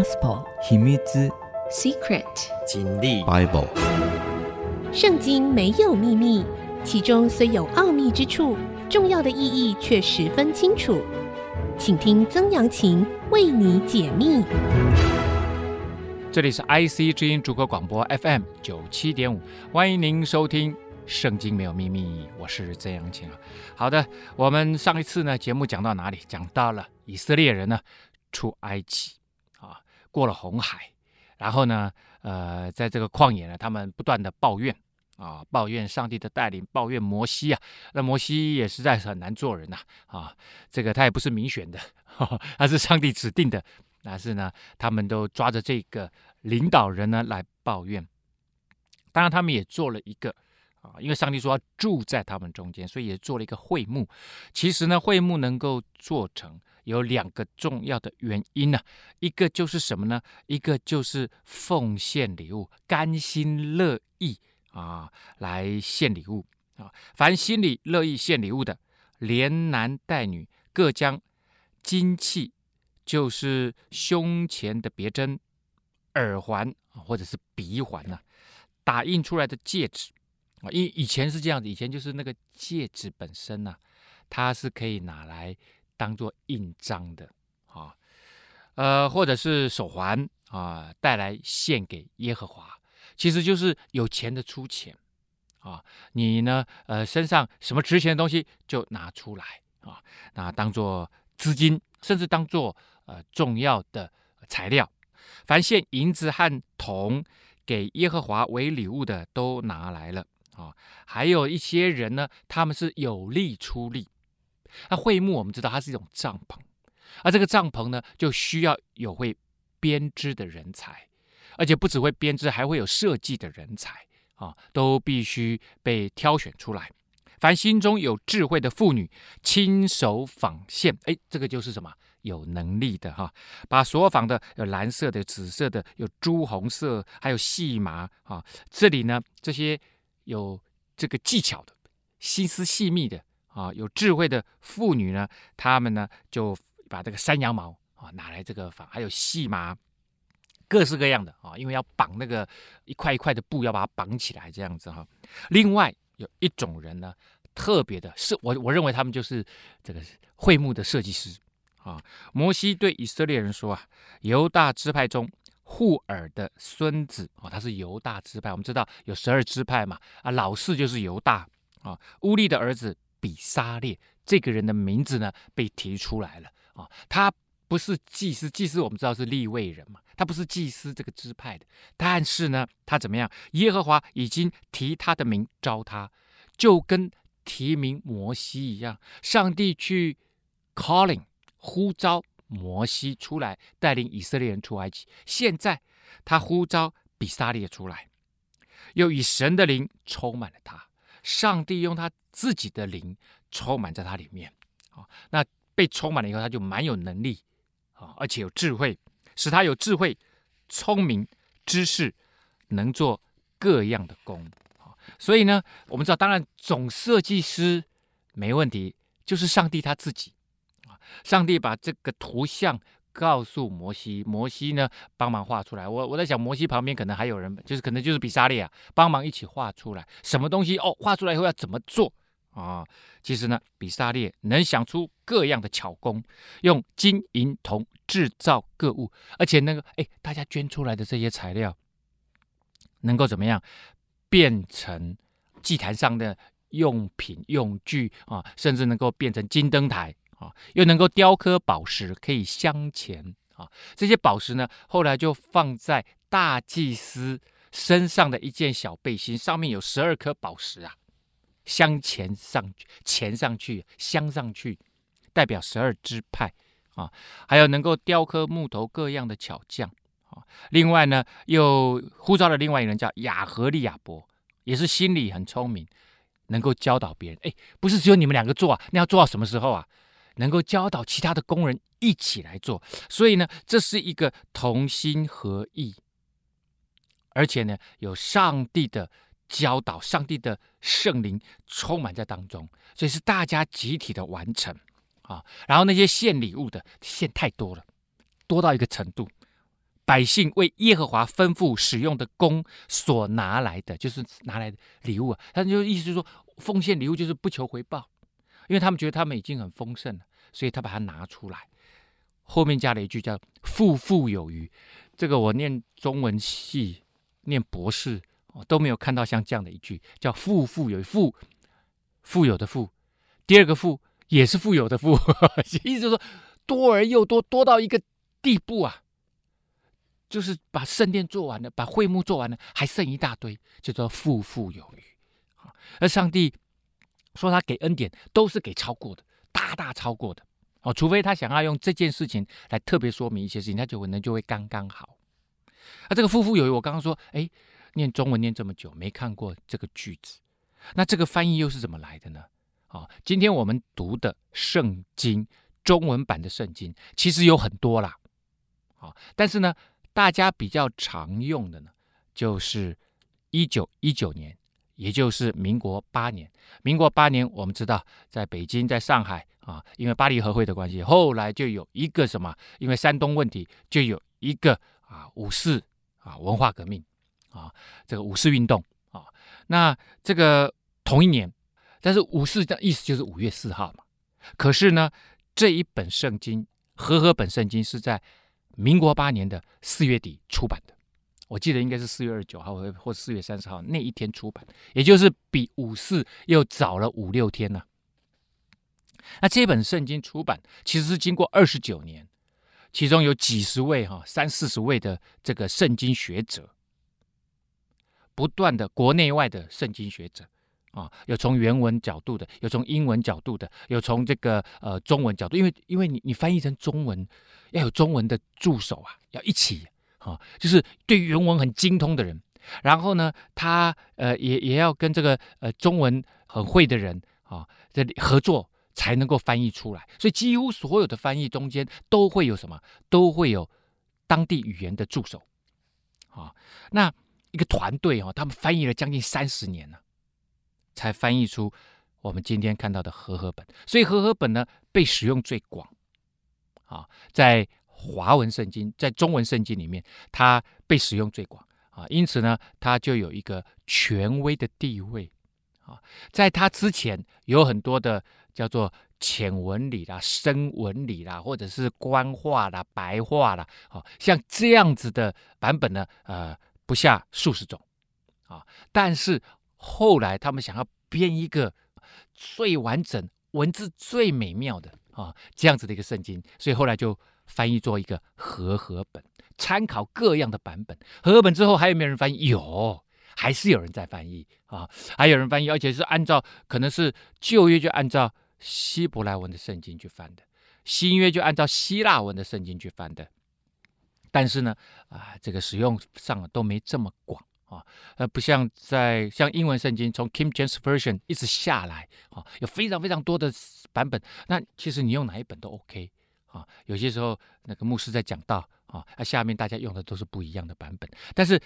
Gospel 秘密 Secret 经历 Bible 圣经没有秘密，其中虽有奥秘之处，重要的意义却十分清楚。请听曾阳晴为你解密。这里是 IC 之音主客广播 FM 九七点五，欢迎您收听《圣经没有秘密》，我是曾阳晴啊。好的，我们上一次呢节目讲到哪里？讲到了以色列人呢出埃及啊，过了红海。然后呢，呃，在这个旷野呢，他们不断的抱怨啊，抱怨上帝的带领，抱怨摩西啊。那摩西也实在是很难做人呐啊，这个他也不是民选的，呵呵，他是上帝指定的。但是呢，他们都抓着这个领导人呢来抱怨。当然，他们也做了一个啊，因为上帝说要住在他们中间，所以也做了一个会幕。其实呢，会幕能够做成。有两个重要的原因呢、一个就是什么呢？一个就是奉献礼物，甘心乐意啊来献礼物啊。凡心里乐意献礼物的，连男带女各将金器，就是胸前的别针、耳环或者是鼻环呐、啊，打印出来的戒指啊。以以前是这样子，以前就是那个戒指本身呐、它是可以拿来。当做印章的啊，呃，或者是手环啊，带来献给耶和华，其实就是有钱的出钱啊，你呢，呃，身上什么值钱的东西就拿出来啊，那当做资金，甚至当做呃重要的材料。凡献银子和铜给耶和华为礼物的，都拿来了啊。还有一些人呢，他们是有力出力。那会幕我们知道它是一种帐篷，而这个帐篷呢，就需要有会编织的人才，而且不只会编织，还会有设计的人才啊，都必须被挑选出来。凡心中有智慧的妇女，亲手纺线，哎，这个就是什么？有能力的哈，把所纺的有蓝色的、紫色的、有朱红色，还有细麻啊。这里呢，这些有这个技巧的、心思细密的。啊，有智慧的妇女呢，她们呢就把这个山羊毛啊拿来这个纺，还有细麻，各式各样的啊，因为要绑那个一块一块的布，要把它绑起来这样子哈。另外有一种人呢，特别的是我我认为他们就是这个会幕的设计师啊。摩西对以色列人说啊，犹大支派中户珥的孙子啊，他是犹大支派，我们知道有十二支派嘛啊，老四就是犹大啊，乌利的儿子。比撒列这个人的名字呢被提出来了啊，他不是祭司，祭司我们知道是利未人嘛，他不是祭司这个支派的，但是呢，他怎么样？耶和华已经提他的名召他，就跟提名摩西一样，上帝去 calling 呼召摩西出来带领以色列人出埃及，现在他呼召比撒列出来，又以神的灵充满了他。上帝用他自己的灵充满在他里面，啊，那被充满了以后，他就蛮有能力，啊，而且有智慧，使他有智慧、聪明、知识，能做各样的工，啊，所以呢，我们知道，当然总设计师没问题，就是上帝他自己，啊，上帝把这个图像。告诉摩西，摩西呢帮忙画出来。我我在想，摩西旁边可能还有人，就是可能就是比撒列啊，帮忙一起画出来。什么东西哦？画出来以后要怎么做啊？其实呢，比萨列能想出各样的巧工，用金银铜制造各物，而且那个哎，大家捐出来的这些材料，能够怎么样变成祭坛上的用品用具啊？甚至能够变成金灯台。啊，又能够雕刻宝石，可以镶嵌啊。这些宝石呢，后来就放在大祭司身上的一件小背心，上面有十二颗宝石啊，镶嵌上去，嵌上去，镶上去，代表十二支派啊。还有能够雕刻木头各样的巧匠啊。另外呢，又呼召了另外一个人叫雅和利亚伯，也是心里很聪明，能够教导别人。哎，不是只有你们两个做啊，那要做到什么时候啊？能够教导其他的工人一起来做，所以呢，这是一个同心合意，而且呢，有上帝的教导，上帝的圣灵充满在当中，所以是大家集体的完成啊。然后那些献礼物的献太多了，多到一个程度，百姓为耶和华吩咐使用的工所拿来的，就是拿来的礼物啊。他就意思是说，奉献礼物就是不求回报，因为他们觉得他们已经很丰盛了，所以他把它拿出来。后面加了一句叫“富富有余”，这个我念中文系、念博士都没有看到像这样的一句，叫“富富有”，富富有的富，第二个富也是富有的富，意思就是说多而又多，多到一个地步啊。就是把圣殿做完了，把会幕做完了，还剩一大堆，就叫富富有余。而上帝说他给恩典，都是给超过的，大大超过的。哦，除非他想要用这件事情来特别说明一些事情，他就可能就会刚刚好。那这个富富有余，我刚刚说，哎，念中文念这么久，没看过这个句子，那这个翻译又是怎么来的呢？哦，今天我们读的圣经中文版的圣经，其实有很多啦。好，但是呢。大家比较常用的呢，就是一九一九年，也就是民国八年。民国八年，我们知道，在北京、在上海啊，因为巴黎和会的关系，后来就有一个什么？因为山东问题，就有一个啊五四啊文化革命啊，这个五四运动啊。那这个同一年，但是五四的意思就是五月四号嘛。可是呢，这一本圣经和合本圣经是在。民国八年的四月底出版的，我记得应该是四月二十九号或或四月三十号那一天出版，也就是比五四又早了五六天呢、那这本圣经出版其实是经过二十九年，其中有几十位哈三四十位的这个圣经学者，不断的国内外的圣经学者。啊，有从原文角度的，有从英文角度的，有从这个呃中文角度，因为因为你你翻译成中文，要有中文的助手啊，要一起啊，就是对原文很精通的人，然后呢，他呃也也要跟这个呃中文很会的人啊，这里合作才能够翻译出来，所以几乎所有的翻译中间都会有什么，都会有当地语言的助手。啊，那一个团队啊，他们翻译了将近三十年了。才翻译出我们今天看到的和合本，所以和合本呢被使用最广，啊，在华文圣经、在中文圣经里面，它被使用最广啊，因此呢，它就有一个权威的地位啊。在它之前，有很多的叫做浅文理啦、深文理啦，或者是官话啦、白话啦，啊，像这样子的版本呢，呃，不下数十种啊，但是。后来他们想要编一个最完整、文字最美妙的啊这样子的一个圣经，所以后来就翻译做一个和合本，参考各样的版本。和合本之后还有没有人翻译？有，还是有人在翻译啊，还有人翻译，而且是按照可能是旧约就按照希伯来文的圣经去翻的，新约就按照希腊文的圣经去翻的。但是呢，啊，这个使用上都没这么广。啊，呃，不像在像英文圣经从 King James Version 一直下来啊，有非常非常多的版本。那其实你用哪一本都 OK 啊。有些时候那个牧师在讲道啊，那下面大家用的都是不一样的版本，但是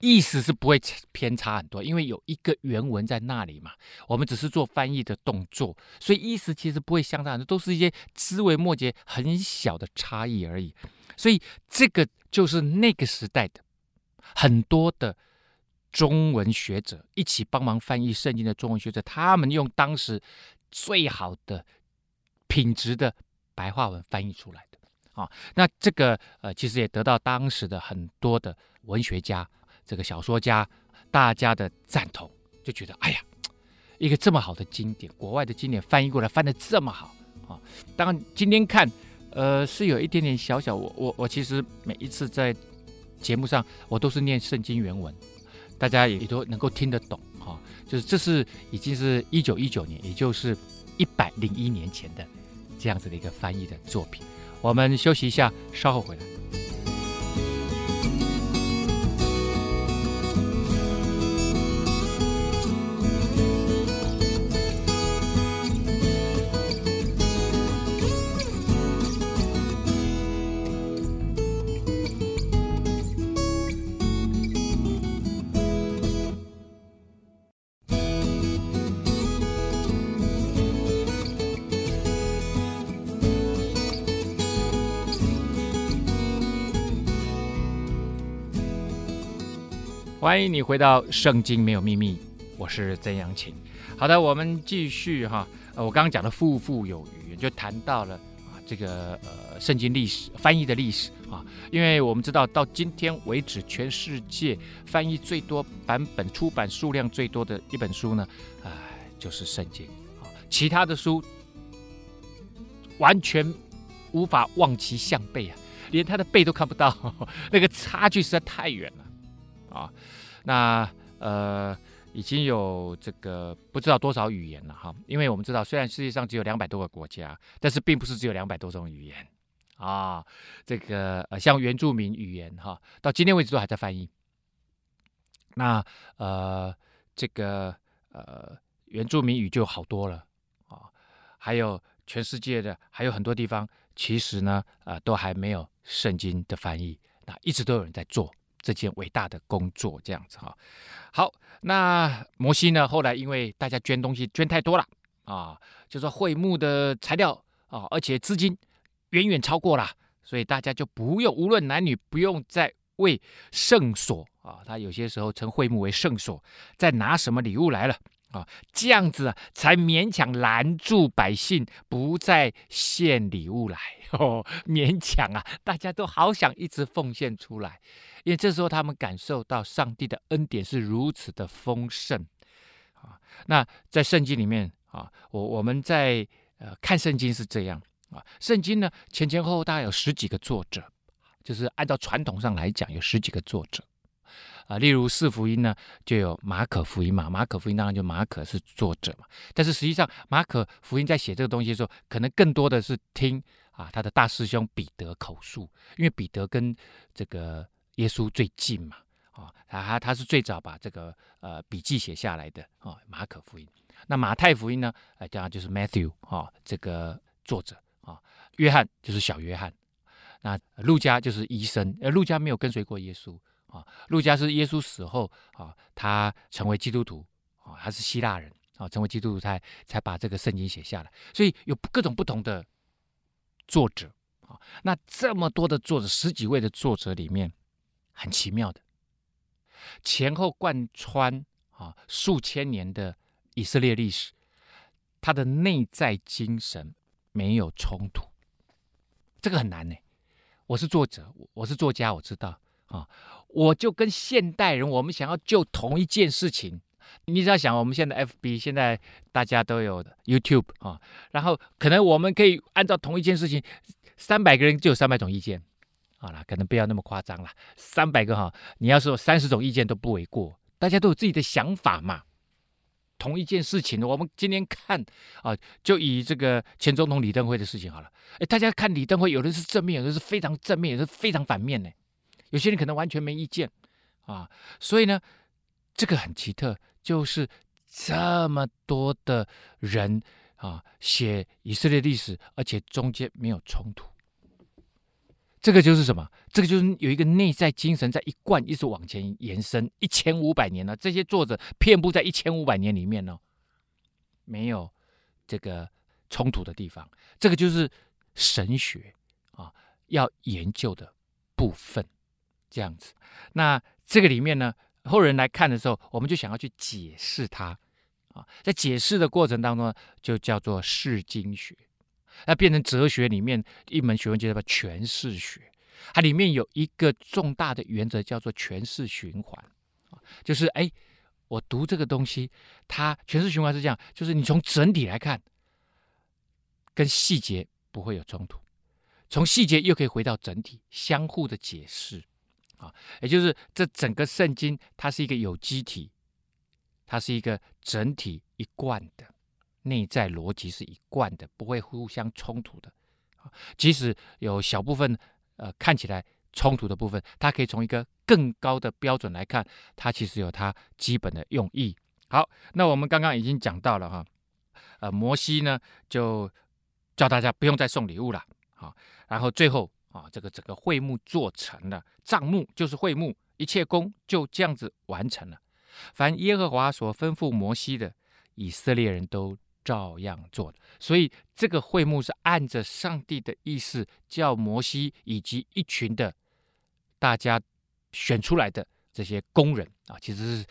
意思是不会偏差很多，因为有一个原文在那里嘛。我们只是做翻译的动作，所以意思其实不会相差很多，都是一些枝微末节很小的差异而已。所以这个就是那个时代的很多的。中文学者一起帮忙翻译圣经的中文学者，他们用当时最好的品质的白话文翻译出来的啊。那这个呃，其实也得到当时的很多的文学家、这个小说家大家的赞同，就觉得哎呀，一个这么好的经典，国外的经典翻译过来翻得这么好啊。当然今天看，呃，是有一点点小小，我我我其实每一次在节目上，我都是念圣经原文。大家也都能够听得懂哈，就是这是已经是一九一九年，也就是一百零一年前的这样子的一个翻译的作品。我们休息一下，稍后回来。欢迎你回到《圣经没有秘密》，我是曾阳晴。好的，我们继续哈。呃，我刚刚讲的富富有余，就谈到了啊，这个呃，圣经历史翻译的历史啊。因为我们知道，到今天为止，全世界翻译最多版本、出版数量最多的一本书呢，哎、就是圣经啊。其他的书完全无法望其项背啊，连它的背都看不到，那个差距实在太远了啊。那呃。已经有这个不知道多少语言了哈，因为我们知道，虽然世界上只有两百多个国家，但是并不是只有两百多种语言啊。这个呃，像原住民语言哈，到今天为止都还在翻译。那呃，这个呃，原住民语就好多了啊。还有全世界的还有很多地方，其实呢，呃，都还没有圣经的翻译，那一直都有人在做。这件伟大的工作，这样子哈，好，那摩西呢？后来因为大家捐东西捐太多了啊，就说会幕的材料啊，而且资金远远超过了，所以大家就不用，无论男女，不用再为圣所啊，他有些时候称会幕为圣所，再拿什么礼物来了。啊，这样子啊，才勉强拦住百姓不再献礼物来 哦，勉强啊，大家都好想一直奉献出来，因为这时候他们感受到上帝的恩典是如此的丰盛啊。那在圣经里面啊，我我们在呃看圣经是这样啊，圣经呢前前后后大概有十几个作者，就是按照传统上来讲有十几个作者。啊，例如四福音呢，就有马可福音嘛。马可福音当然就马可是作者嘛。但是实际上，马可福音在写这个东西的时候，可能更多的是听啊他的大师兄彼得口述，因为彼得跟这个耶稣最近嘛。啊，他他是最早把这个呃笔记写下来的啊。马可福音，那马太福音呢，哎，当然就是 Matthew 啊这个作者啊。约翰就是小约翰，那路加就是医生，呃，路加没有跟随过耶稣。啊，路加是耶稣死后啊，他成为基督徒啊，他是希腊人啊，成为基督徒才才把这个圣经写下来。所以有各种不同的作者啊，那这么多的作者，十几位的作者里面，很奇妙的，前后贯穿啊数千年的以色列历史，他的内在精神没有冲突，这个很难呢。我是作者，我是作家，我知道。啊，我就跟现代人，我们想要就同一件事情，你只要想，我们现在 FB 现在大家都有 YouTube 啊，然后可能我们可以按照同一件事情，三百个人就有三百种意见，好了，可能不要那么夸张了，三百个哈，你要说三十种意见都不为过，大家都有自己的想法嘛。同一件事情，我们今天看啊，就以这个前总统李登辉的事情好了，哎，大家看李登辉，有的是正面，有的是非常正面，有的是非常反面呢。有些人可能完全没意见啊，所以呢，这个很奇特，就是这么多的人啊写以色列历史，而且中间没有冲突。这个就是什么？这个就是有一个内在精神在一贯一直往前延伸一千五百年了。这些作者遍布在一千五百年里面呢，没有这个冲突的地方。这个就是神学啊要研究的部分。这样子，那这个里面呢，后人来看的时候，我们就想要去解释它。啊，在解释的过程当中，就叫做释经学，那变成哲学里面一门学问，就叫做诠释学。它里面有一个重大的原则，叫做诠释循环，就是哎，我读这个东西，它诠释循环是这样，就是你从整体来看，跟细节不会有冲突，从细节又可以回到整体，相互的解释。啊，也就是这整个圣经，它是一个有机体，它是一个整体一贯的，内在逻辑是一贯的，不会互相冲突的。即使有小部分呃看起来冲突的部分，它可以从一个更高的标准来看，它其实有它基本的用意。好，那我们刚刚已经讲到了哈，呃，摩西呢就叫大家不用再送礼物了，好，然后最后。啊，这个整个会幕做成了，帐幕就是会幕，一切工就这样子完成了。凡耶和华所吩咐摩西的，以色列人都照样做的。所以这个会幕是按着上帝的意思，叫摩西以及一群的大家选出来的这些工人啊，其实是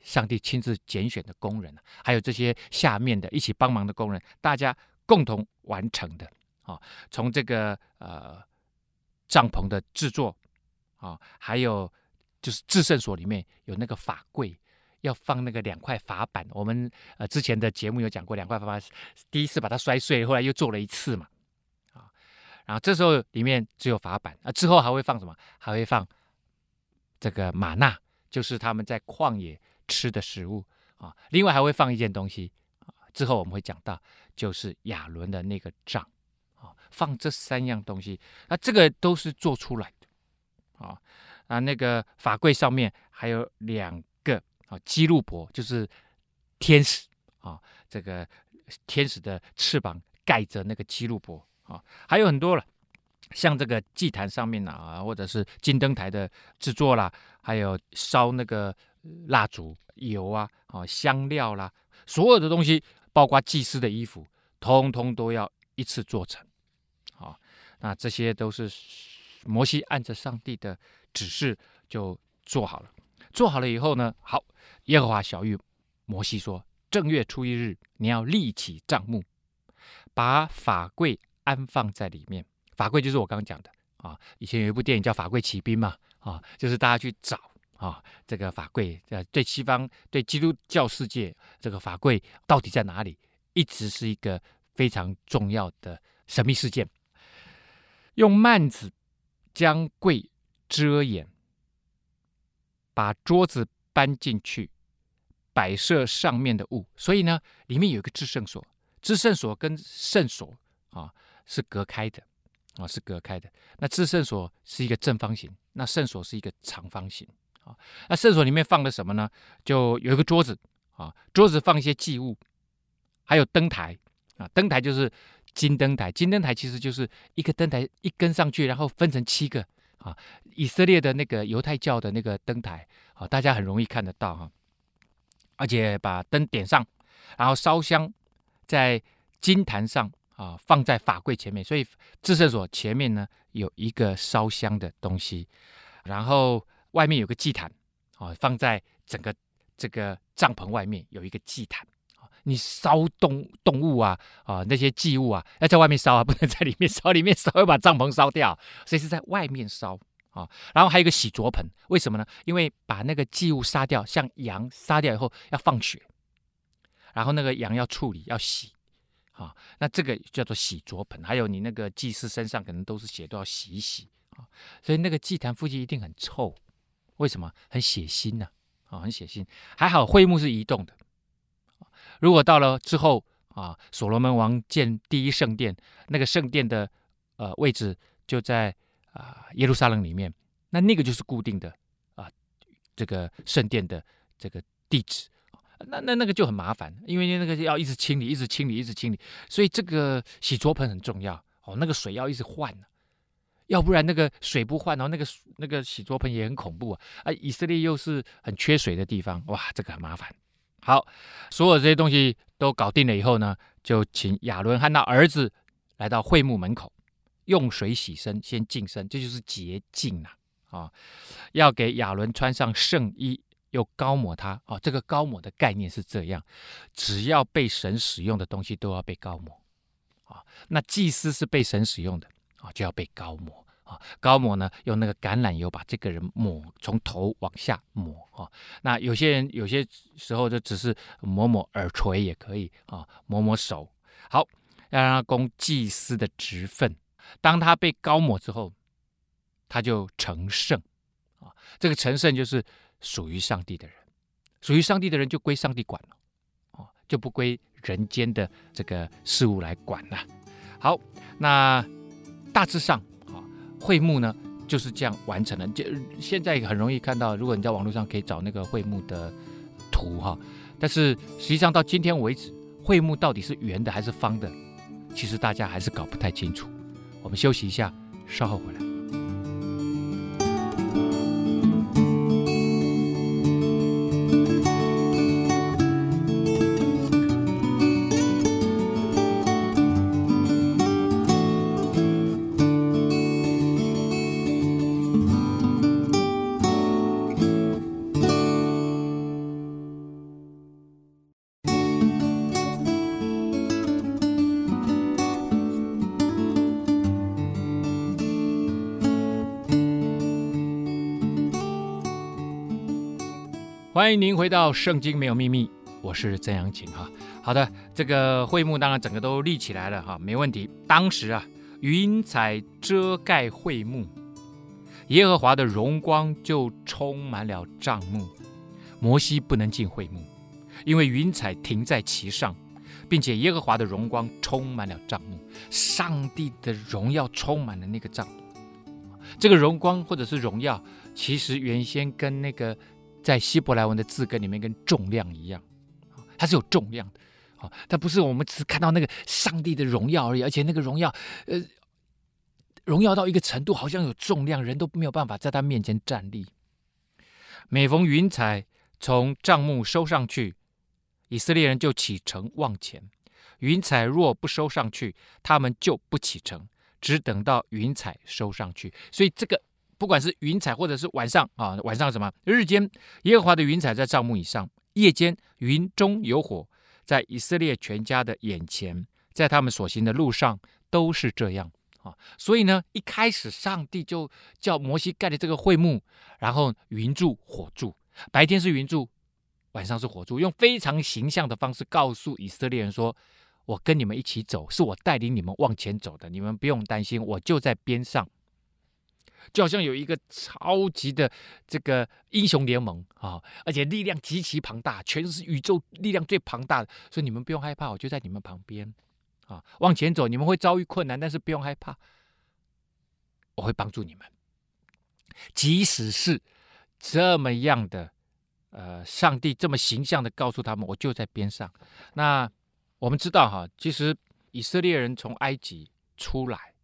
上帝亲自拣选的工人，还有这些下面的一起帮忙的工人，大家共同完成的啊。从这个呃帐篷的制作啊，还有就是制圣所里面有那个法柜，要放那个两块法板。我们呃之前的节目有讲过，两块法板第一次把它摔碎，后来又做了一次嘛啊。然后这时候里面只有法板啊，之后还会放什么？还会放。这个玛纳就是他们在旷野吃的食物啊，另外还会放一件东西啊，之后我们会讲到，就是亚伦的那个杖，放这三样东西，那这个都是做出来的啊啊，那个法柜上面还有两个啊基路伯，就是天使啊，这个天使的翅膀盖着那个基路伯啊，还有很多了。像这个祭坛上面啊，或者是金灯台的制作啦，还有烧那个蜡烛、油啊、啊香料啦，所有的东西，包括祭司的衣服，通通都要一次做成。那这些都是摩西按着上帝的指示就做好了。做好了以后呢，好，耶和华小玉摩西说：正月初一日，你要立起帐幕，把法柜安放在里面。法柜就是我刚刚讲的啊，以前有一部电影叫《法柜奇兵》嘛，啊，就是大家去找啊，这个法柜，呃，对西方对基督教世界，这个法柜到底在哪里，一直是一个非常重要的神秘事件。用幔子将柜遮掩，把桌子搬进去，摆设上面的物，所以呢，里面有一个至圣所，至圣所跟圣所啊是隔开的。啊，是隔开的。那至圣所是一个正方形，那圣所是一个长方形。啊，那圣所里面放了什么呢？就有一个桌子啊，桌子放一些祭物，还有灯台啊，灯台就是金灯台。金灯台其实就是一个灯台一根上去，然后分成七个啊。以色列的那个犹太教的那个灯台啊，大家很容易看得到哈。而且把灯点上，然后烧香在金坛上。啊，放在法柜前面，所以至圣所前面呢有一个烧香的东西，然后外面有个祭坛，啊，放在整个这个帐篷外面有一个祭坛，你烧动动物啊，啊那些祭物啊，要在外面烧啊，不能在里面烧，里面烧会把帐篷烧掉，所以是在外面烧啊。然后还有一个洗濯盆，为什么呢？因为把那个祭物杀掉，像羊杀掉以后要放血，然后那个羊要处理要洗。啊，那这个叫做洗濯盆，还有你那个祭司身上可能都是血，都要洗一洗啊。所以那个祭坛附近一定很臭，为什么？很血腥呢？啊，很血腥。还好会幕是移动的。如果到了之后啊，所罗门王建第一圣殿，那个圣殿的呃位置就在啊耶路撒冷里面，那那个就是固定的啊，这个圣殿的这个地址。那那那个就很麻烦，因为那个要一直清理，一直清理，一直清理，所以这个洗濯盆很重要哦。那个水要一直换，要不然那个水不换，然后那个那个洗濯盆也很恐怖啊。啊，以色列又是很缺水的地方，哇，这个很麻烦。好，所有这些东西都搞定了以后呢，就请亚伦和他儿子来到会幕门口，用水洗身，先净身，这就是洁净啊。啊，要给亚伦穿上圣衣。又高抹他哦，这个高抹的概念是这样：只要被神使用的东西都要被高抹啊。那祭司是被神使用的啊，就要被高抹啊。膏抹呢，用那个橄榄油把这个人抹，从头往下抹啊。那有些人有些时候就只是抹抹耳垂也可以啊，抹抹手。好，要让他供祭司的职分。当他被高抹之后，他就成圣啊。这个成圣就是。属于上帝的人，属于上帝的人就归上帝管了，哦，就不归人间的这个事物来管了。好，那大致上，会幕呢就是这样完成了。就现在很容易看到，如果你在网络上可以找那个会幕的图哈，但是实际上到今天为止，会幕到底是圆的还是方的，其实大家还是搞不太清楚。我们休息一下，稍后回来。欢迎您回到《圣经没有秘密》，我是曾阳晴哈。好的，这个会幕当然整个都立起来了哈，没问题。当时啊，云彩遮盖会幕，耶和华的荣光就充满了帐幕，摩西不能进会幕，因为云彩停在其上，并且耶和华的荣光充满了帐幕，上帝的荣耀充满了那个帐。这个荣光或者是荣耀，其实原先跟那个。在希伯来文的字根里面，跟重量一样，它是有重量的，啊，它不是我们只看到那个上帝的荣耀而已，而且那个荣耀，呃，荣耀到一个程度，好像有重量，人都没有办法在他面前站立。每逢云彩从帐幕收上去，以色列人就启程往前；云彩若不收上去，他们就不启程，只等到云彩收上去。所以这个。不管是云彩，或者是晚上啊，晚上什么？日间耶和华的云彩在帐幕以上，夜间云中有火，在以色列全家的眼前，在他们所行的路上都是这样啊。所以呢，一开始上帝就叫摩西盖的这个会幕，然后云柱火柱，白天是云柱，晚上是火柱，用非常形象的方式告诉以色列人说：“我跟你们一起走，是我带领你们往前走的，你们不用担心，我就在边上。”就好像有一个超级的这个英雄联盟啊，而且力量极其庞大，全是宇宙力量最庞大的，所以你们不用害怕，我就在你们旁边啊，往前走，你们会遭遇困难，但是不用害怕，我会帮助你们。即使是这么样的，呃，上帝这么形象的告诉他们，我就在边上。那我们知道哈，其实以色列人从埃及出来，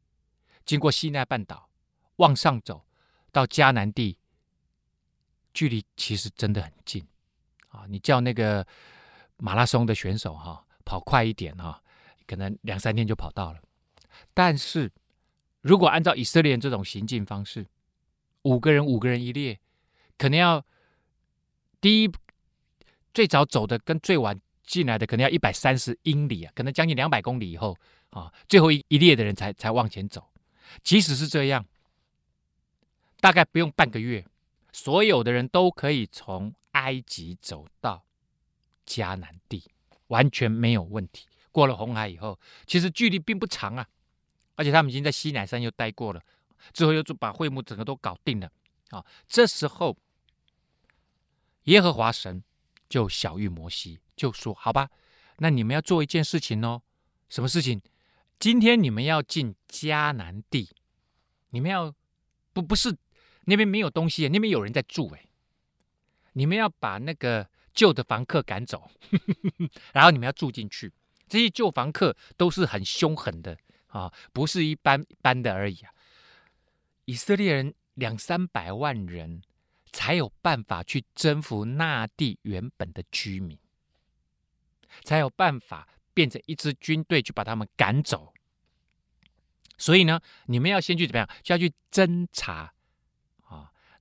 经过西奈半岛。往上走，到迦南地，距离其实真的很近啊！你叫那个马拉松的选手哈、跑快一点哈、啊，可能两三天就跑到了。但是如果按照以色列人这种行进方式，五个人五个人一列，可能要第一最早走的跟最晚进来的，可能要一百三十英里啊，可能将近两百公里以后啊，最后一一列的人才才往前走。即使是这样。大概不用半个月，所有的人都可以从埃及走到迦南地，完全没有问题。过了红海以后，其实距离并不长啊，而且他们已经在西乃山又待过了，之后又就把会幕整个都搞定了啊。这时候，耶和华神就晓諭摩西，就说：“好吧，那你们要做一件事情哦，什么事情？今天你们要进迦南地，你们要不不是。”那边没有东西，那边有人在住哎。你们要把那个旧的房客赶走，然后你们要住进去。这些旧房客都是很凶狠的啊，不是一般般的而已啊。以色列人两三百万人才有办法去征服那地原本的居民，才有办法变成一支军队去把他们赶走。所以呢，你们要先去怎么样？就要去侦查。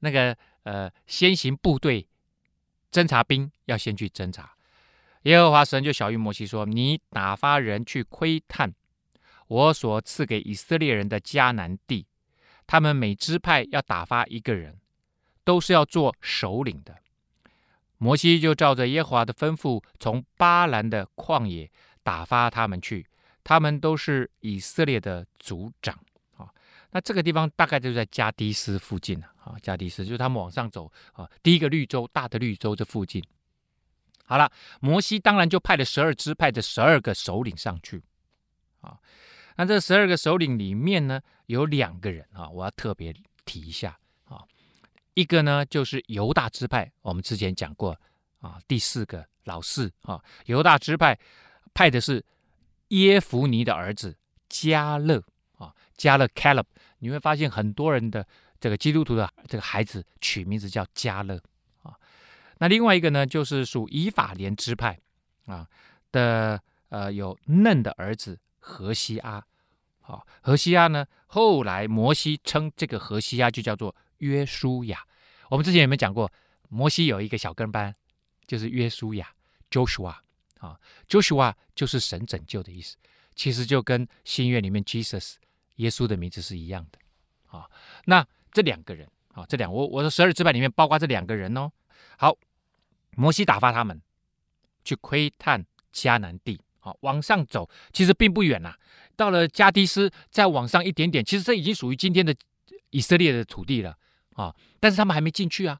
那个呃，先行部队侦察兵要先去侦察。耶和华神就晓諭摩西说：“你打发人去窥探我所赐给以色列人的迦南地，他们每支派要打发一个人，都是要做首领的。”摩西就照着耶和华的吩咐，从巴兰的旷野打发他们去，他们都是以色列的族长啊。那这个地方大概就在加低斯附近啊，啊加低斯就是他们往上走啊，第一个绿洲，大的绿洲这附近。好了，摩西当然就派了十二支派的十二个首领上去啊。那这十二个首领里面呢，有两个人啊，我要特别提一下啊。一个呢就是犹大支派，我们之前讲过啊，第四个老四啊，犹大支派派的是耶孚尼的儿子加勒啊，加勒 Caleb。你会发现很多人的这个基督徒的这个孩子取名字叫加勒啊。那另外一个呢，就是属以法莲支派啊的呃有嫩的儿子何西阿。好，何西阿呢，后来摩西称这个何西阿就叫做约书亚。我们之前有没有讲过？摩西有一个小跟班，就是约书亚 Joshua 啊，Joshua 就是神拯救的意思。其实就跟新约里面 Jesus。耶稣的名字是一样的，啊，那这两个人啊，这两我我的十二支派里面包括这两个人哦。好，摩西打发他们去窥探迦南地，好，往上走，其实并不远呐、啊。到了加迪斯，再往上一点点，其实这已经属于今天的以色列的土地了啊。但是他们还没进去啊，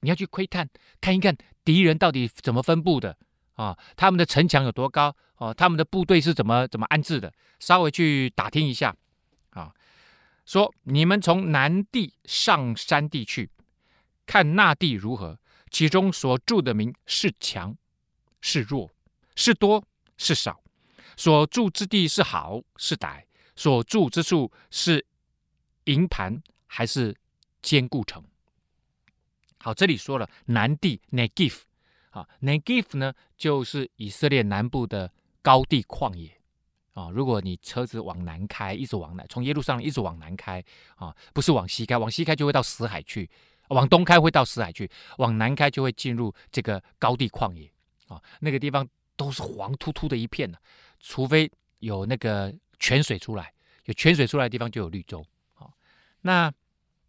你要去窥探，看一看敌人到底怎么分布的啊，他们的城墙有多高哦、他们的部队是怎么怎么安置的，稍微去打听一下啊。说你们从南地上山地去，看那地如何。其中所住的民是强是弱，是多是少，所住之地是好是歹，所住之处是营盘还是坚固城。好，这里说了南地 Negev 啊，Negev 呢就是以色列南部的高地旷野啊。如果你车子往南开，一直往南，从耶路撒冷一直往南开啊，不是往西开，往西开就会到死海去。往东开会到死海去，往南开就会进入这个高地旷野啊，那个地方都是黄秃秃的一片的，除非有那个泉水出来，有泉水出来的地方就有绿洲啊。那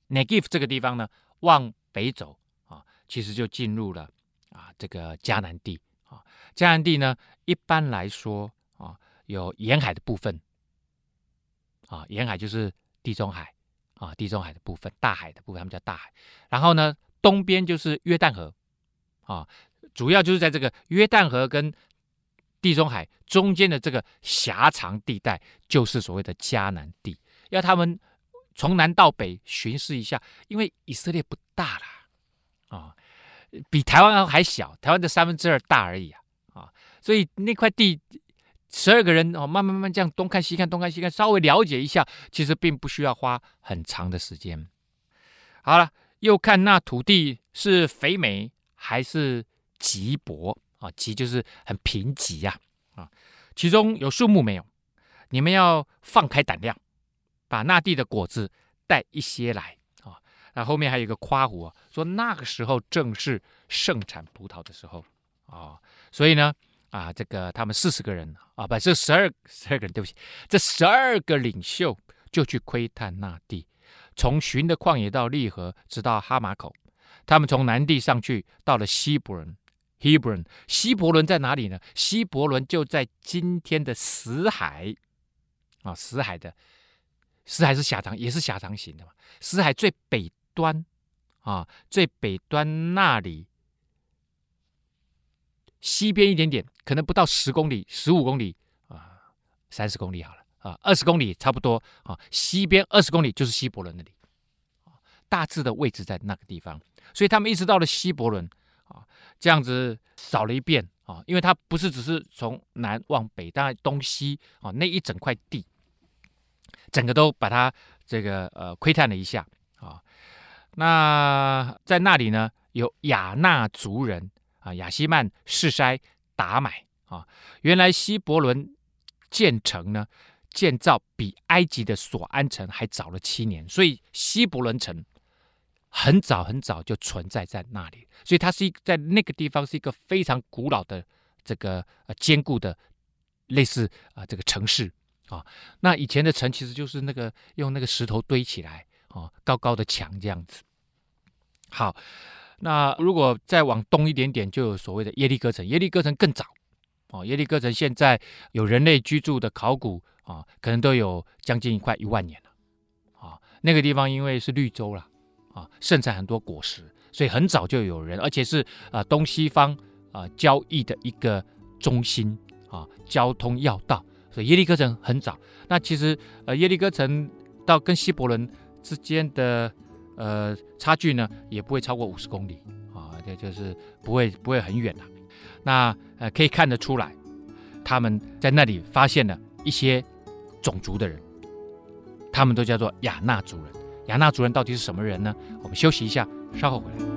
Negev 这个地方呢，往北走啊，其实就进入了啊这个迦南地啊。迦南地呢，一般来说，有沿海的部分啊，沿海就是地中海。啊，地中海的部分，大海的部分，他们叫大海。然后呢，东边就是约旦河，啊，主要就是在这个约旦河跟地中海中间的这个狭长地带，就是所谓的迦南地。要他们从南到北巡视一下，因为以色列不大啦，啊，比台湾还小，台湾的三分之二大而已啊，啊，所以那块地。十二个人哦，慢慢慢慢这样东看西看，东看西看，稍微了解一下，其实并不需要花很长的时间。好了，又看那土地是肥美还是瘠薄啊？瘠就是很贫瘠呀啊！其中有树木没有？你们要放开胆量，把那地的果子带一些来啊！那后面还有一个夸胡，说那个时候正是盛产葡萄的时候啊，所以呢。啊，这个他们四十个人啊，不，是十二十二个人，对不起，这十二个领袖就去窥探那地，从寻的旷野到利河，直到哈马口。他们从南地上去，到了希伯伦。希伯伦，希伯伦在哪里呢？希伯伦就在今天的死海啊，死海的死海是狭长，也是狭长型的嘛。死海最北端啊，最北端那里。西边一点点，可能不到十公里，十五公里啊，三十公里好了啊，二十公里差不多啊。西边二十公里就是希伯伦那里，大致的位置在那个地方。所以他们一直到了希伯伦啊，这样子扫了一遍啊，因为他不是只是从南往北，当然东西啊那一整块地，整个都把它这个呃窥探了一下啊。那在那里呢，有亚衲族人。啊，亚希曼、试筛、达买啊，原来希伯伦建城呢，建造比埃及的索安城还早了七年，所以希伯伦城很早很早就存在在那里，所以它是一在那个地方是一个非常古老的这个呃坚固的类似啊这个城市啊。那以前的城其实就是那个用那个石头堆起来啊，高高的墙这样子。好。那如果再往东一点点，就有所谓的耶利哥城。耶利哥城更早哦，耶利哥城现在有人类居住的考古啊，可能都有将近快一万年了啊。那个地方因为是绿洲了啊，盛产很多果实，所以很早就有人，而且是啊东西方啊交易的一个中心啊，交通要道，所以耶利哥城很早。那其实呃耶利哥城到跟希伯伦之间的。呃，差距呢也不会超过五十公里啊，这就是不会不会很远了。那呃可以看得出来，他们在那里发现了一些种族的人，他们都叫做亚纳族人。亚纳族人到底是什么人呢？我们休息一下，稍后回来。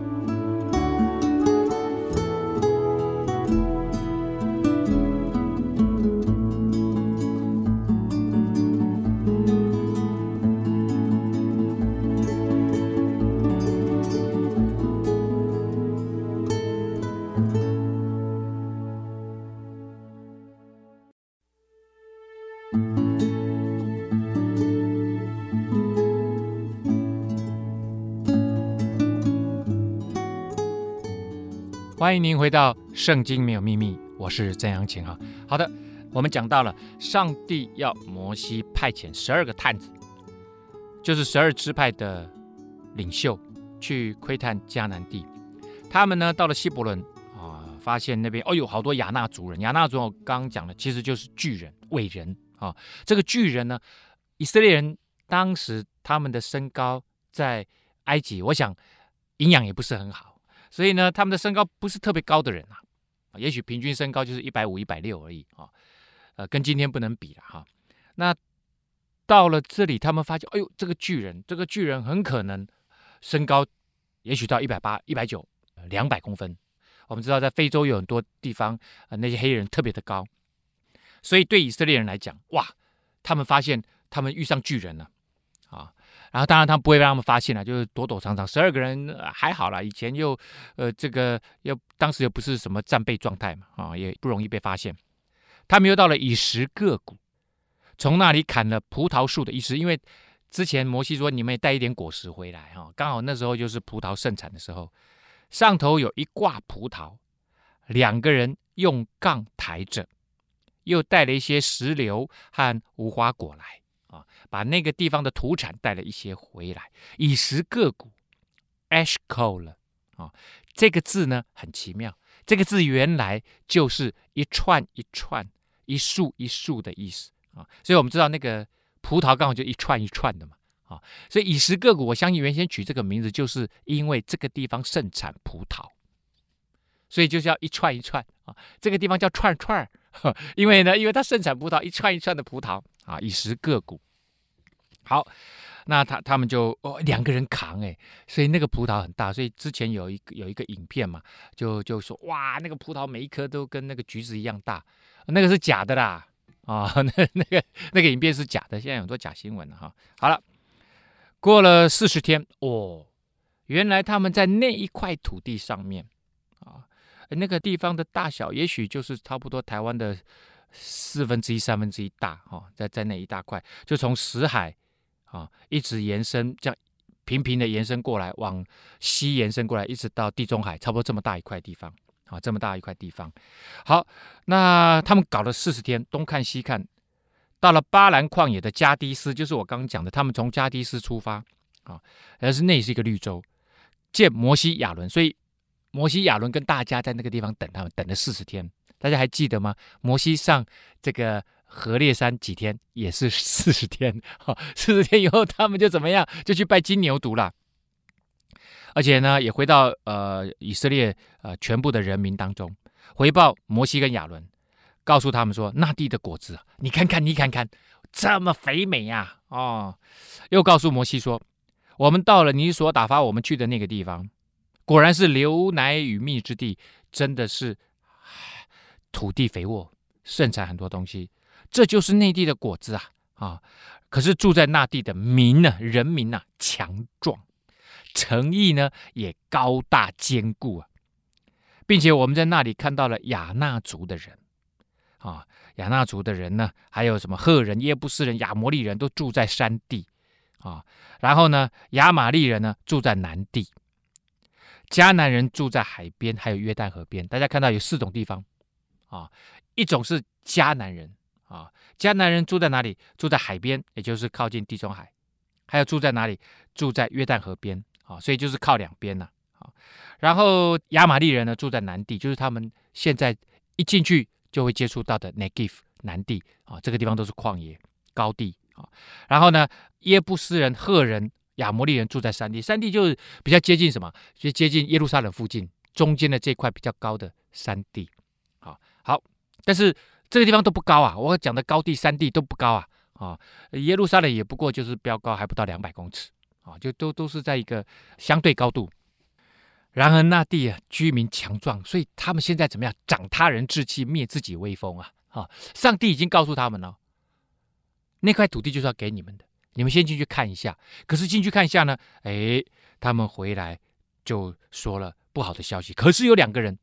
欢迎您回到《圣经没有秘密》，我是曾阳晴哈。好的，我们讲到了上帝要摩西派遣十二个探子，就是十二支派的领袖去窥探迦南地。他们呢到了希伯伦啊，发现那边哦有好多亚衲族人。亚衲族我刚刚讲的其实就是巨人、伟人啊。这个巨人呢，以色列人当时他们的身高在埃及，我想营养也不是很好。所以呢，他们的身高不是特别高的人啊，也许平均身高就是一百五、一百六而已啊，呃，跟今天不能比了哈。那到了这里，他们发现，哎呦，这个巨人，这个巨人很可能身高也许到一百八、一百九、两百公分。我们知道，在非洲有很多地方，呃，那些黑人特别的高，所以对以色列人来讲，哇，他们发现他们遇上巨人了。然后当然他不会让他们发现了，就是躲躲藏藏。十二个人还好啦，以前又呃这个又当时又不是什么战备状态嘛，啊也不容易被发现。他们又到了以石各谷，从那里砍了葡萄树的意思，因为之前摩西说你们也带一点果实回来哈，刚好那时候就是葡萄盛产的时候，上头有一挂葡萄，两个人用杠抬着，又带了一些石榴和无花果来。啊，把那个地方的土产带了一些回来，以食各谷，Eshcol 了啊。这个字呢很奇妙，这个字原来就是一串一串、一束一束的意思啊。所以我们知道那个葡萄刚好就一串一串的嘛啊。所以以实各谷，我相信原先取这个名字就是因为这个地方盛产葡萄，所以就叫一串一串啊。这个地方叫串串儿，因为呢，因为它盛产葡萄，一串一串的葡萄。啊，以食各股。好，那他他们就哦两个人扛哎，所以那个葡萄很大，所以之前有一个有一个影片嘛，就就说哇，那个葡萄每一颗都跟那个橘子一样大，那个是假的啦啊，那那个那个影片是假的，现在很多假新闻了哈。好了，过了四十天哦，原来他们在那一块土地上面，那个地方的大小也许就是差不多台湾的。四分之一、三分之一大，哈，在在那一大块，就从死海啊一直延伸，这样平平的延伸过来，往西延伸过来，一直到地中海，差不多这么大一块地方，啊，这么大一块地方。好，那他们搞了四十天，东看西看，到了巴兰旷野的加低斯，就是我刚刚讲的，他们从加低斯出发，啊，而是那是一个绿洲，见摩西亚伦，所以摩西亚伦跟大家在那个地方等他们，等了四十天。大家还记得吗？摩西上这个何烈山几天？也是 四十天。哈，四十天以后，他们就怎么样？就去拜金牛犊了。而且呢，也回到呃以色列呃全部的人民当中，回报摩西跟亚伦，告诉他们说：那地的果子，你看看，你看看，这么肥美呀！哦，又告诉摩西说：我们到了你所打发我们去的那个地方，果然是流奶与蜜之地，真的是。土地肥沃，盛产很多东西，这就是内地的果子啊啊！可是住在那地的民呢，人民呢、啊，强壮，城邑呢也高大坚固啊，并且我们在那里看到了亚衲族的人啊，亚衲族的人呢，还有什么赫人、耶布斯人、亚摩利人都住在山地啊，然后呢，亚玛利人呢住在南地，迦南人住在海边，还有约旦河边。大家看到有四种地方。啊，一种是迦南人啊，迦南人住在哪里？住在海边，也就是靠近地中海；还有住在哪里？住在约旦河边啊，所以就是靠两边呐。啊，然后亚玛力人呢，住在南地，就是他们现在一进去就会接触到的 Negev 南地啊，这个地方都是旷野高地啊。然后呢，耶布斯人、赫人、亚摩利人住在山地，山地就是比较接近什么？就接近耶路撒冷附近中间的这块比较高的山地。好好，但是这个地方都不高啊，我讲的高地、山地都不高啊，啊，耶路撒冷也不过就是标高还不到两百公尺啊，就都都是在一个相对高度。然而那地啊，居民强壮，所以他们现在怎么样？长他人志气，灭自己威风啊！啊，上帝已经告诉他们了，那块土地就是要给你们的，你们先进去看一下。可是进去看一下呢，哎，他们回来就说了不好的消息。可是有两个人，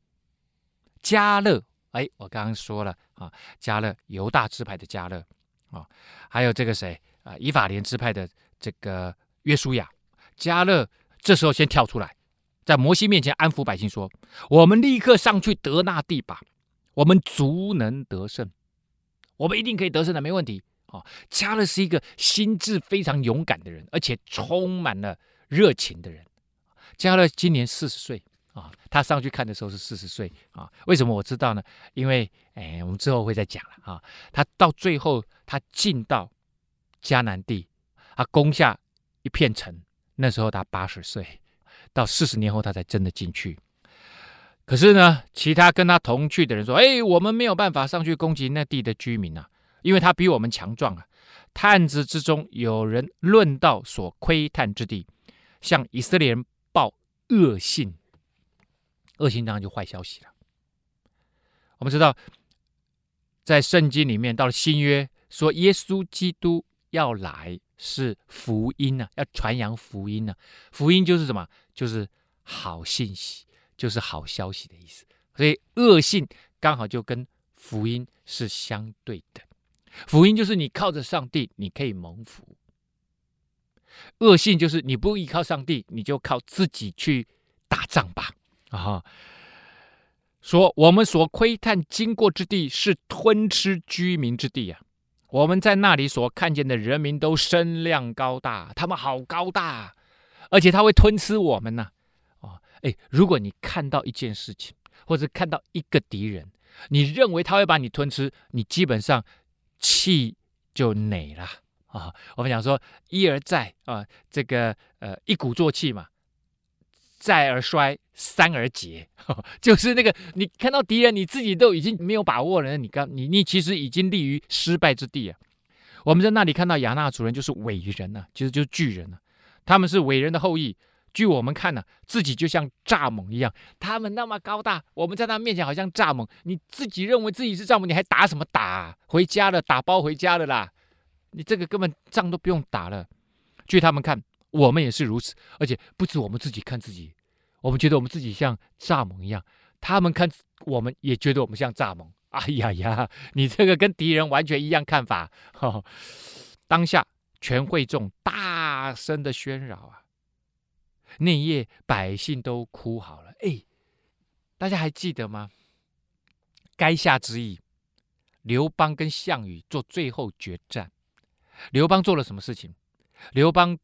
加勒。哎，我刚刚说了啊，加勒犹大支派的加勒啊，还有这个谁啊，以法莲支派的这个约书亚，加勒这时候先跳出来，在摩西面前安抚百姓说：“我们立刻上去得那地吧，我们足能得胜，我们一定可以得胜的，没问题。”哦，迦勒是一个心智非常勇敢的人，而且充满了热情的人。加勒今年四十岁啊，他上去看的时候是四十岁啊。为什么我知道呢？因为哎，我们之后会再讲了啊。他到最后，他进到迦南地，他攻下一片城，那时候他八十岁，到四十年后他才真的进去。可是呢，其他跟他同去的人说：“哎，我们没有办法上去攻击那地的居民啊。”因为他比我们强壮啊！探子之中有人论到所窥探之地，向以色列人报恶信。恶信当然就坏消息了。我们知道，在圣经里面，到了新约，说耶稣基督要来是福音啊，要传扬福音啊。福音就是什么？就是好信息，就是好消息的意思。所以恶信刚好就跟福音是相对的。福音就是你靠着上帝，你可以蒙福；恶性就是你不依靠上帝，你就靠自己去打仗吧。啊，说我们所窥探经过之地是吞吃居民之地啊！我们在那里所看见的人民都身量高大，他们好高大，而且他会吞吃我们呢。哦，哎，如果你看到一件事情，或者看到一个敌人，你认为他会把你吞吃，你基本上。气就馁了啊！我们讲说一而再啊，这个呃一鼓作气嘛，再而衰，三而竭，就是那个你看到敌人，你自己都已经没有把握了，你刚你你其实已经立于失败之地啊！我们在那里看到亚衲族人就是伟人啊，其实就是巨人啊，他们是伟人的后裔。据我们看呢、自己就像蚱蜢一样，他们那么高大，我们在他面前好像蚱蜢。你自己认为自己是蚱蜢，你还打什么打、回家了，打包回家了啦。你这个根本仗都不用打了。据他们看，我们也是如此，而且不止我们自己看自己，我们觉得我们自己像蚱蜢一样，他们看我们也觉得我们像蚱蜢。哎呀呀，你这个跟敌人完全一样看法。当下全会众大声的喧嚷啊！那一夜百姓都哭好了，哎，大家还记得吗？垓下之役，刘邦跟项羽做最后决战。刘邦做了什么事情？刘邦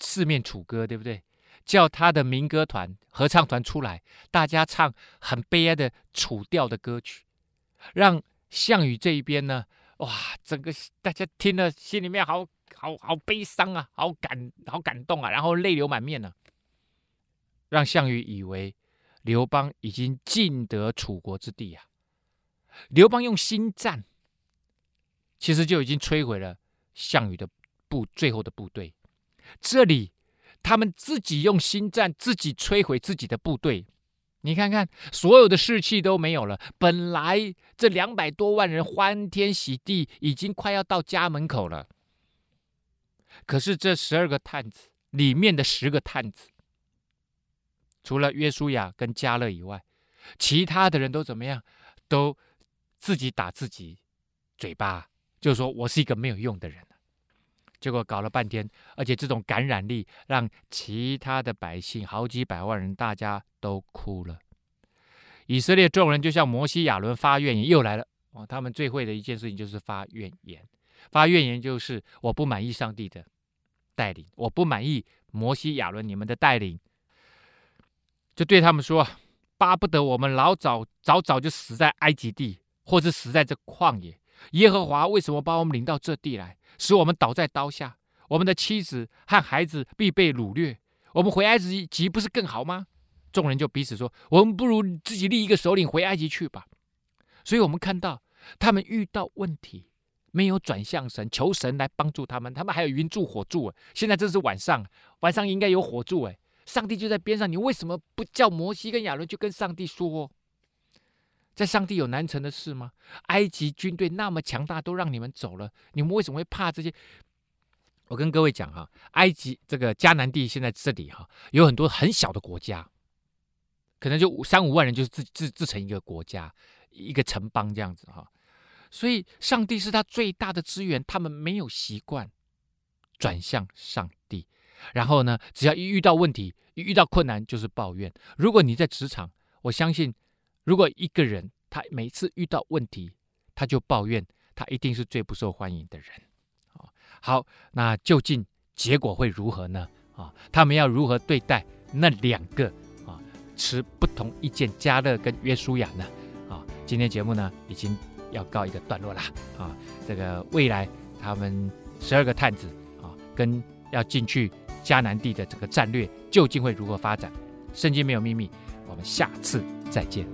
四面楚歌，对不对？叫他的民歌团、合唱团出来，大家唱很悲哀的楚调的歌曲，让项羽这一边呢，哇，整个大家听了心里面好。好好悲伤啊，好感好感动啊，然后泪流满面呢、啊，让项羽以为刘邦已经尽得楚国之地啊。刘邦用心战，其实就已经摧毁了项羽的部最后的部队。这里他们自己用心战，自己摧毁自己的部队。你看看，所有的士气都没有了。本来这两百多万人欢天喜地，已经快要到家门口了。可是这十二个探子里面的十个探子，除了约书亚跟加勒以外，其他的人都怎么样？都自己打自己嘴巴，就说我是一个没有用的人。结果搞了半天，而且这种感染力让其他的百姓好几百万人大家都哭了。以色列众人就向摩西亚伦发怨言，又来了哦。他们最会的一件事情就是发怨言。发怨言就是我不满意上帝的带领，我不满意摩西亚伦你们的带领，就对他们说：巴不得我们老早早早就死在埃及地，或者死在这旷野。耶和华为什么把我们领到这地来，使我们倒在刀下？我们的妻子和孩子必被掳掠，我们回埃及不是更好吗？众人就彼此说：我们不如自己立一个首领回埃及去吧。所以我们看到他们遇到问题。没有转向神，求神来帮助他们。他们还有云柱火柱。现在这是晚上，晚上应该有火柱。哎，上帝就在边上，你为什么不叫摩西跟亚伦去跟上帝说？在上帝有难成的事吗？埃及军队那么强大，都让你们走了，你们为什么会怕这些？我跟各位讲哈，埃及这个迦南地现在这里哈，有很多很小的国家，可能就三五万人就自自自成一个国家，一个城邦这样子哈。所以，上帝是他最大的资源。他们没有习惯转向上帝，然后呢，只要一遇到问题，一遇到困难就是抱怨。如果你在职场，我相信，如果一个人他每次遇到问题他就抱怨，他一定是最不受欢迎的人。好，那究竟结果会如何呢？啊，他们要如何对待那两个啊持不同意见加勒跟约书亚呢？啊，今天节目呢已经要告一个段落啦啊。这个未来他们十二个探子啊，跟要进去迦南地的这个战略究竟会如何发展？圣经没有秘密，我们下次再见。